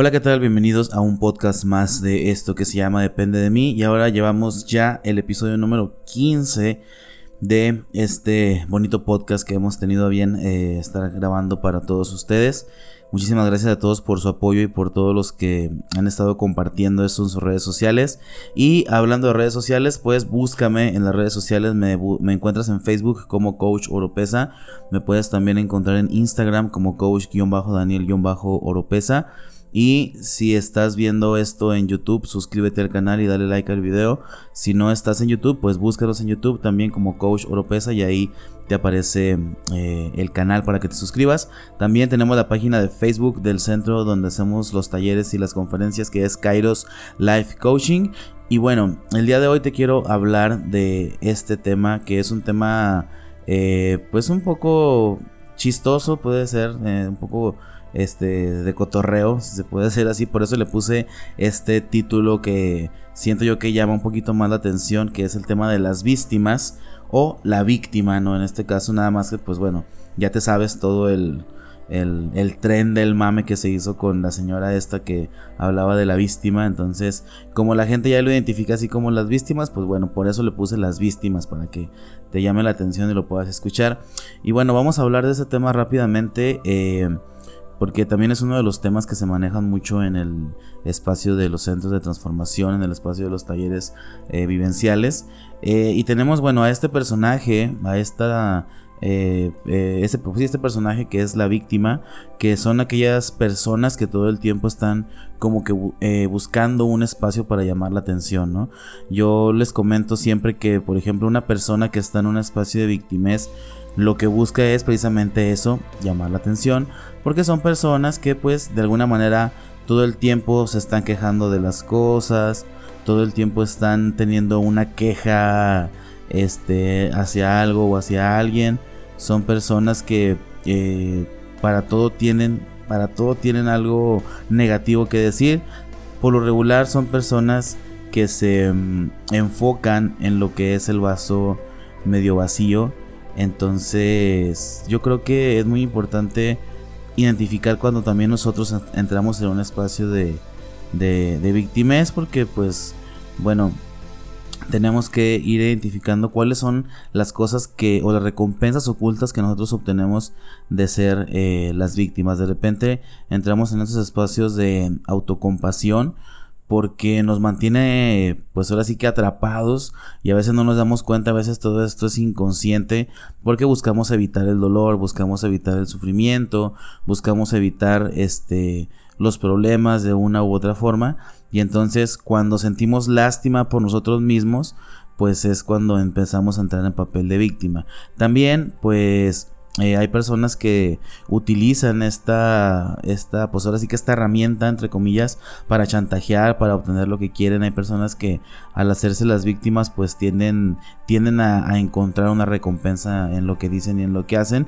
Hola, ¿qué tal? Bienvenidos a un podcast más de esto que se llama Depende de mí. Y ahora llevamos ya el episodio número 15 de este bonito podcast que hemos tenido bien eh, estar grabando para todos ustedes. Muchísimas gracias a todos por su apoyo y por todos los que han estado compartiendo esto en sus redes sociales. Y hablando de redes sociales, pues búscame en las redes sociales. Me, me encuentras en Facebook como Coach Oropesa. Me puedes también encontrar en Instagram como Coach-Daniel-Oropesa. Y si estás viendo esto en YouTube, suscríbete al canal y dale like al video. Si no estás en YouTube, pues búscanos en YouTube también como Coach Oropesa y ahí te aparece eh, el canal para que te suscribas. También tenemos la página de Facebook del centro donde hacemos los talleres y las conferencias que es Kairos Life Coaching. Y bueno, el día de hoy te quiero hablar de este tema que es un tema eh, pues un poco chistoso, puede ser, eh, un poco este de cotorreo, si se puede hacer así, por eso le puse este título que siento yo que llama un poquito más la atención, que es el tema de las víctimas o la víctima, ¿no? En este caso nada más que pues bueno, ya te sabes todo el, el, el, tren del mame que se hizo con la señora esta que hablaba de la víctima. Entonces, como la gente ya lo identifica así como las víctimas, pues bueno, por eso le puse las víctimas para que te llame la atención y lo puedas escuchar. Y bueno, vamos a hablar de ese tema rápidamente. Eh, porque también es uno de los temas que se manejan mucho en el espacio de los centros de transformación, en el espacio de los talleres eh, vivenciales. Eh, y tenemos, bueno, a este personaje, a esta... Pues este personaje que es la víctima, que son aquellas personas que todo el tiempo están como que buscando un espacio para llamar la atención, ¿no? Yo les comento siempre que, por ejemplo, una persona que está en un espacio de víctimas lo que busca es precisamente eso, llamar la atención, porque son personas que pues de alguna manera todo el tiempo se están quejando de las cosas, todo el tiempo están teniendo una queja este hacia algo o hacia alguien, son personas que eh, para todo tienen para todo tienen algo negativo que decir. Por lo regular son personas que se mm, enfocan en lo que es el vaso medio vacío entonces, yo creo que es muy importante identificar cuando también nosotros entramos en un espacio de, de, de porque pues, bueno, tenemos que ir identificando cuáles son las cosas que o las recompensas ocultas que nosotros obtenemos de ser eh, las víctimas. De repente entramos en esos espacios de autocompasión porque nos mantiene pues ahora sí que atrapados y a veces no nos damos cuenta, a veces todo esto es inconsciente porque buscamos evitar el dolor, buscamos evitar el sufrimiento, buscamos evitar este los problemas de una u otra forma y entonces cuando sentimos lástima por nosotros mismos pues es cuando empezamos a entrar en papel de víctima. También pues eh, hay personas que utilizan esta, esta, pues ahora sí que esta herramienta, entre comillas, para chantajear, para obtener lo que quieren. Hay personas que al hacerse las víctimas, pues tienden, tienden a encontrar una recompensa en lo que dicen y en lo que hacen.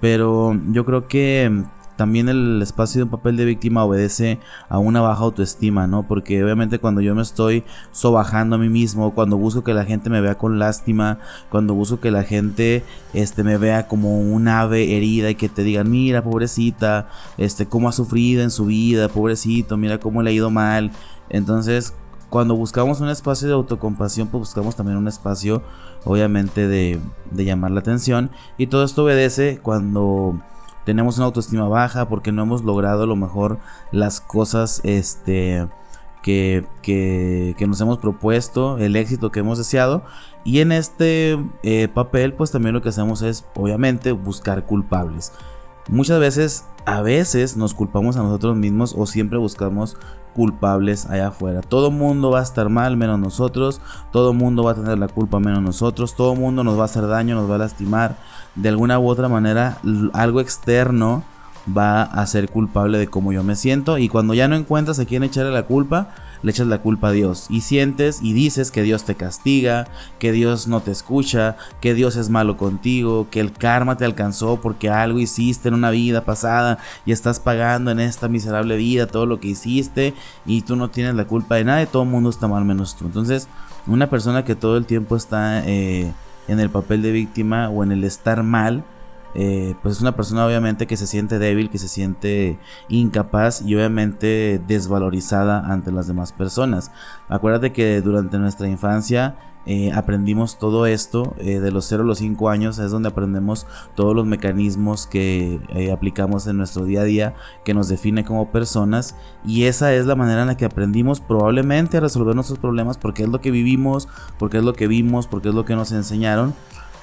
Pero yo creo que también el espacio de un papel de víctima obedece a una baja autoestima, ¿no? Porque obviamente cuando yo me estoy sobajando a mí mismo, cuando busco que la gente me vea con lástima, cuando busco que la gente este, me vea como un ave herida y que te digan, mira, pobrecita, este, cómo ha sufrido en su vida, pobrecito, mira cómo le ha ido mal. Entonces, cuando buscamos un espacio de autocompasión, pues buscamos también un espacio, obviamente, de, de llamar la atención. Y todo esto obedece cuando tenemos una autoestima baja porque no hemos logrado a lo mejor las cosas este que, que, que, nos hemos propuesto, el éxito que hemos deseado. Y en este eh, papel, pues también lo que hacemos es, obviamente, buscar culpables. Muchas veces, a veces nos culpamos a nosotros mismos o siempre buscamos culpables allá afuera. Todo mundo va a estar mal menos nosotros, todo mundo va a tener la culpa menos nosotros, todo mundo nos va a hacer daño, nos va a lastimar. De alguna u otra manera, algo externo va a ser culpable de cómo yo me siento y cuando ya no encuentras a quién echarle la culpa, le echas la culpa a Dios y sientes y dices que Dios te castiga, que Dios no te escucha, que Dios es malo contigo, que el karma te alcanzó porque algo hiciste en una vida pasada y estás pagando en esta miserable vida todo lo que hiciste y tú no tienes la culpa de nada y todo el mundo está mal menos tú. Entonces, una persona que todo el tiempo está eh, en el papel de víctima o en el estar mal, eh, pues es una persona obviamente que se siente débil, que se siente incapaz y obviamente desvalorizada ante las demás personas. Acuérdate que durante nuestra infancia eh, aprendimos todo esto eh, de los 0 a los 5 años es donde aprendemos todos los mecanismos que aplicamos en nuestro día a día que nos define como personas y esa es la manera en la que aprendimos probablemente a resolver nuestros problemas porque es lo que vivimos, porque es lo que vimos, porque es lo que nos enseñaron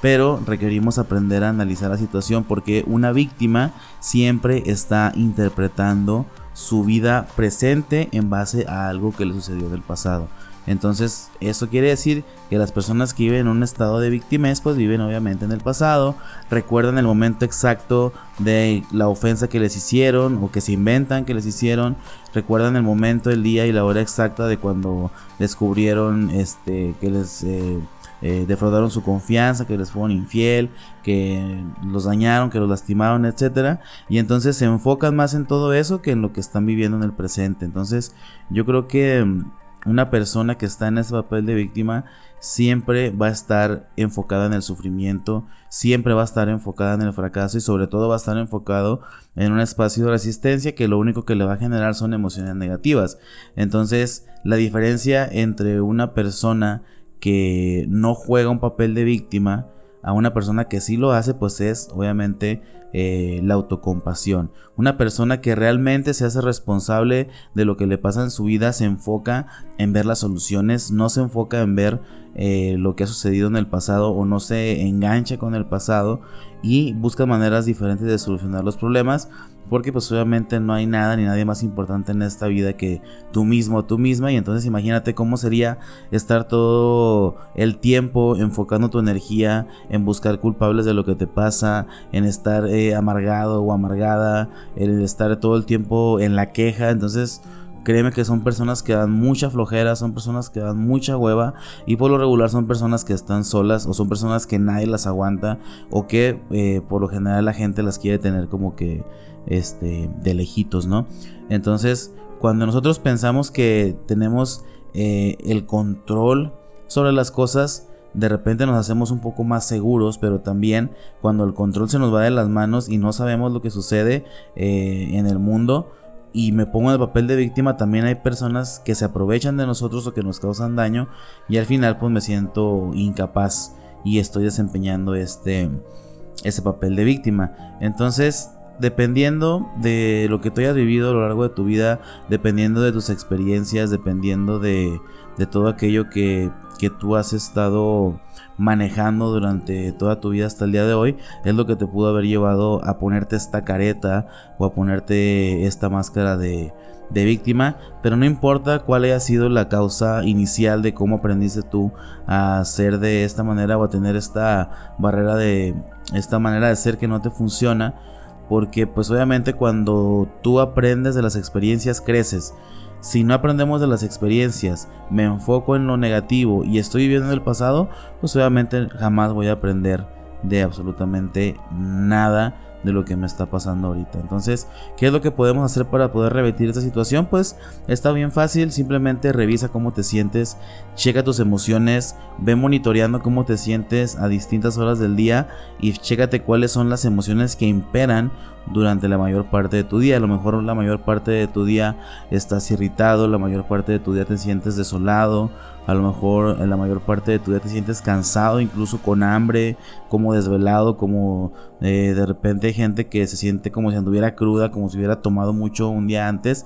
pero requerimos aprender a analizar la situación porque una víctima siempre está interpretando su vida presente en base a algo que le sucedió del pasado. Entonces, eso quiere decir que las personas que viven en un estado de víctimas, pues viven obviamente en el pasado, recuerdan el momento exacto de la ofensa que les hicieron o que se inventan que les hicieron, recuerdan el momento, el día y la hora exacta de cuando descubrieron este que les eh, eh, defraudaron su confianza, que les fueron infiel, que los dañaron, que los lastimaron, etcétera, y entonces se enfocan más en todo eso que en lo que están viviendo en el presente. Entonces, yo creo que mm, una persona que está en ese papel de víctima siempre va a estar enfocada en el sufrimiento, siempre va a estar enfocada en el fracaso y sobre todo va a estar enfocado en un espacio de resistencia que lo único que le va a generar son emociones negativas. Entonces, la diferencia entre una persona que no juega un papel de víctima a una persona que sí lo hace, pues es obviamente eh, la autocompasión. Una persona que realmente se hace responsable de lo que le pasa en su vida, se enfoca en ver las soluciones, no se enfoca en ver eh, lo que ha sucedido en el pasado o no se engancha con el pasado y busca maneras diferentes de solucionar los problemas porque pues obviamente no hay nada ni nadie más importante en esta vida que tú mismo tú misma y entonces imagínate cómo sería estar todo el tiempo enfocando tu energía en buscar culpables de lo que te pasa, en estar eh, amargado o amargada, en estar todo el tiempo en la queja, entonces Créeme que son personas que dan mucha flojera, son personas que dan mucha hueva y por lo regular son personas que están solas o son personas que nadie las aguanta o que eh, por lo general la gente las quiere tener como que este, de lejitos, ¿no? Entonces, cuando nosotros pensamos que tenemos eh, el control sobre las cosas, de repente nos hacemos un poco más seguros, pero también cuando el control se nos va de las manos y no sabemos lo que sucede eh, en el mundo, y me pongo en el papel de víctima, también hay personas que se aprovechan de nosotros o que nos causan daño y al final pues me siento incapaz y estoy desempeñando este ese papel de víctima. Entonces, dependiendo de lo que tú hayas vivido a lo largo de tu vida, dependiendo de tus experiencias, dependiendo de, de todo aquello que, que tú has estado manejando durante toda tu vida hasta el día de hoy es lo que te pudo haber llevado a ponerte esta careta o a ponerte esta máscara de, víctima, pero no importa cuál haya sido la causa inicial de cómo aprendiste tú a ser de esta manera o a tener esta barrera de esta manera de ser que no te funciona, porque pues obviamente cuando tú aprendes de las experiencias creces si no aprendemos de las experiencias, me enfoco en lo negativo y estoy viviendo en el pasado, pues obviamente jamás voy a aprender de absolutamente nada de lo que me está pasando ahorita. Entonces, ¿qué es lo que podemos hacer para poder revertir esta situación? Pues está bien fácil, simplemente revisa cómo te sientes, checa tus emociones, ve monitoreando cómo te sientes a distintas horas del día y chécate cuáles son las emociones que imperan durante la mayor parte de tu día. A lo mejor la mayor parte de tu día estás irritado, la mayor parte de tu día te sientes desolado, a lo mejor la mayor parte de tu día te sientes cansado, incluso con hambre, como desvelado, como eh, de repente hay gente que se siente como si anduviera cruda, como si hubiera tomado mucho un día antes.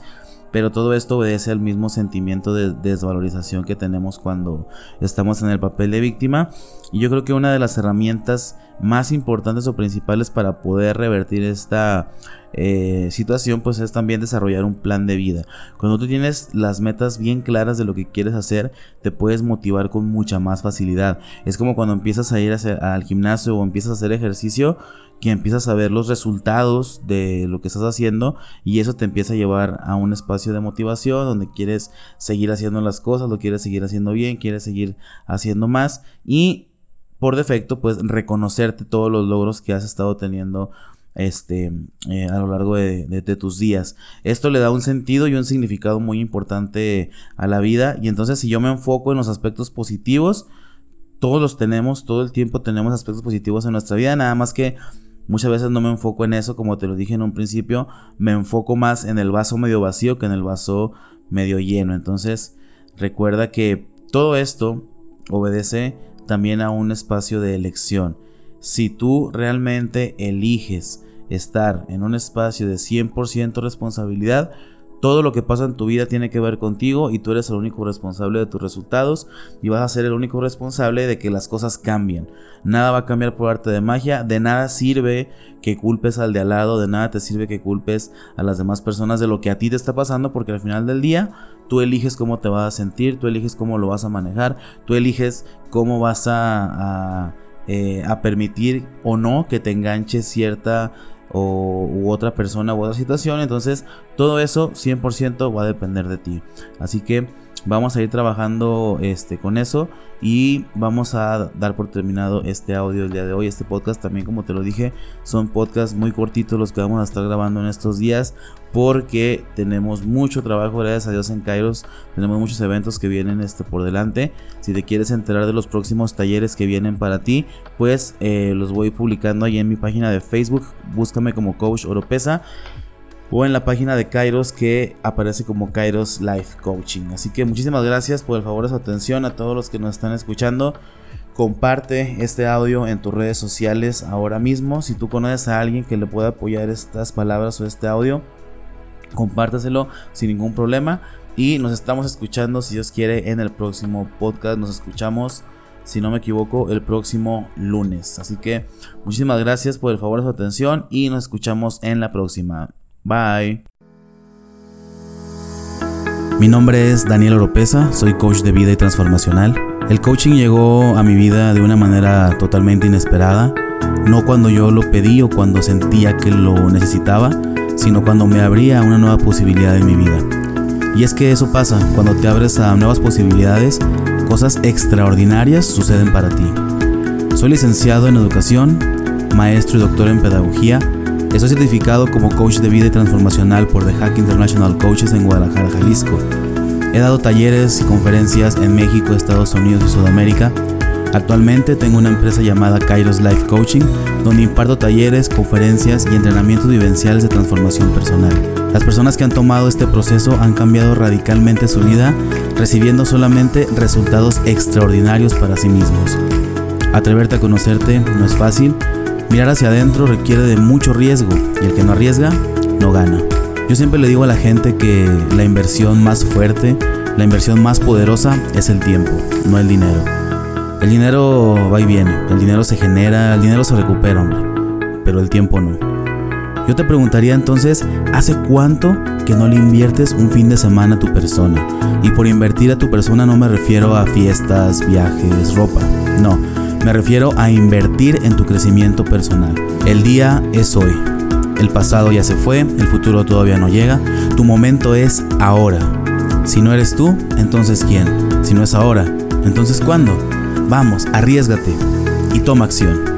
Pero todo esto obedece al mismo sentimiento de desvalorización que tenemos cuando estamos en el papel de víctima. Y yo creo que una de las herramientas más importantes o principales para poder revertir esta eh, situación pues es también desarrollar un plan de vida. Cuando tú tienes las metas bien claras de lo que quieres hacer, te puedes motivar con mucha más facilidad. Es como cuando empiezas a ir al gimnasio o empiezas a hacer ejercicio que empiezas a ver los resultados de lo que estás haciendo y eso te empieza a llevar a un espacio de motivación donde quieres seguir haciendo las cosas, lo quieres seguir haciendo bien, quieres seguir haciendo más y por defecto pues reconocerte todos los logros que has estado teniendo este, eh, a lo largo de, de, tus días. Esto le da un sentido y un significado muy importante a la vida y entonces si yo me enfoco en los aspectos positivos, todos los tenemos, todo el tiempo tenemos aspectos positivos en nuestra vida, nada más que Muchas veces no me enfoco en eso, como te lo dije en un principio, me enfoco más en el vaso medio vacío que en el vaso medio lleno. Entonces, recuerda que todo esto obedece también a un espacio de elección. Si tú realmente eliges estar en un espacio de 100% responsabilidad, todo lo que pasa en tu vida tiene que ver contigo y tú eres el único responsable de tus resultados y vas a ser el único responsable de que las cosas cambien. Nada va a cambiar por arte de magia, de nada sirve que culpes al de al lado, de nada te sirve que culpes a las demás personas de lo que a ti te está pasando porque al final del día tú eliges cómo te vas a sentir, tú eliges cómo lo vas a manejar, tú eliges cómo vas a, eh, a permitir o no que te enganche cierta o, u otra persona u otra situación. Entonces todo eso 100% va a depender de ti. Así que vamos a ir trabajando este, con eso y vamos a dar por terminado este audio el día de hoy. Este podcast también, como te lo dije, son podcasts muy cortitos los que vamos a estar grabando en estos días porque tenemos mucho trabajo, gracias a Dios en Kairos. Tenemos muchos eventos que vienen este, por delante. Si te quieres enterar de los próximos talleres que vienen para ti, pues eh, los voy publicando ahí en mi página de Facebook. Búscame como Coach Oropesa o en la página de Kairos que aparece como Kairos Life Coaching. Así que muchísimas gracias por el favor de su atención a todos los que nos están escuchando. Comparte este audio en tus redes sociales ahora mismo. Si tú conoces a alguien que le pueda apoyar estas palabras o este audio, compártaselo sin ningún problema. Y nos estamos escuchando, si Dios quiere, en el próximo podcast. Nos escuchamos, si no me equivoco, el próximo lunes. Así que muchísimas gracias por el favor de su atención y nos escuchamos en la próxima. Bye. Mi nombre es Daniel Oropesa, soy coach de vida y transformacional. El coaching llegó a mi vida de una manera totalmente inesperada, no cuando yo lo pedí o cuando sentía que lo necesitaba, sino cuando me abría una nueva posibilidad en mi vida. Y es que eso pasa, cuando te abres a nuevas posibilidades, cosas extraordinarias suceden para ti. Soy licenciado en educación, maestro y doctor en pedagogía, Estoy certificado como coach de vida y transformacional por The Hack International Coaches en Guadalajara, Jalisco. He dado talleres y conferencias en México, Estados Unidos y Sudamérica. Actualmente tengo una empresa llamada Kairos Life Coaching, donde imparto talleres, conferencias y entrenamientos vivenciales de transformación personal. Las personas que han tomado este proceso han cambiado radicalmente su vida, recibiendo solamente resultados extraordinarios para sí mismos. Atreverte a conocerte no es fácil, Mirar hacia adentro requiere de mucho riesgo y el que no arriesga no gana. Yo siempre le digo a la gente que la inversión más fuerte, la inversión más poderosa es el tiempo, no el dinero. El dinero va y viene, el dinero se genera, el dinero se recupera, hombre, pero el tiempo no. Yo te preguntaría entonces, ¿hace cuánto que no le inviertes un fin de semana a tu persona? Y por invertir a tu persona no me refiero a fiestas, viajes, ropa, no me refiero a invertir en tu crecimiento personal. El día es hoy. El pasado ya se fue, el futuro todavía no llega. Tu momento es ahora. Si no eres tú, entonces ¿quién? Si no es ahora, entonces ¿cuándo? Vamos, arriesgate y toma acción.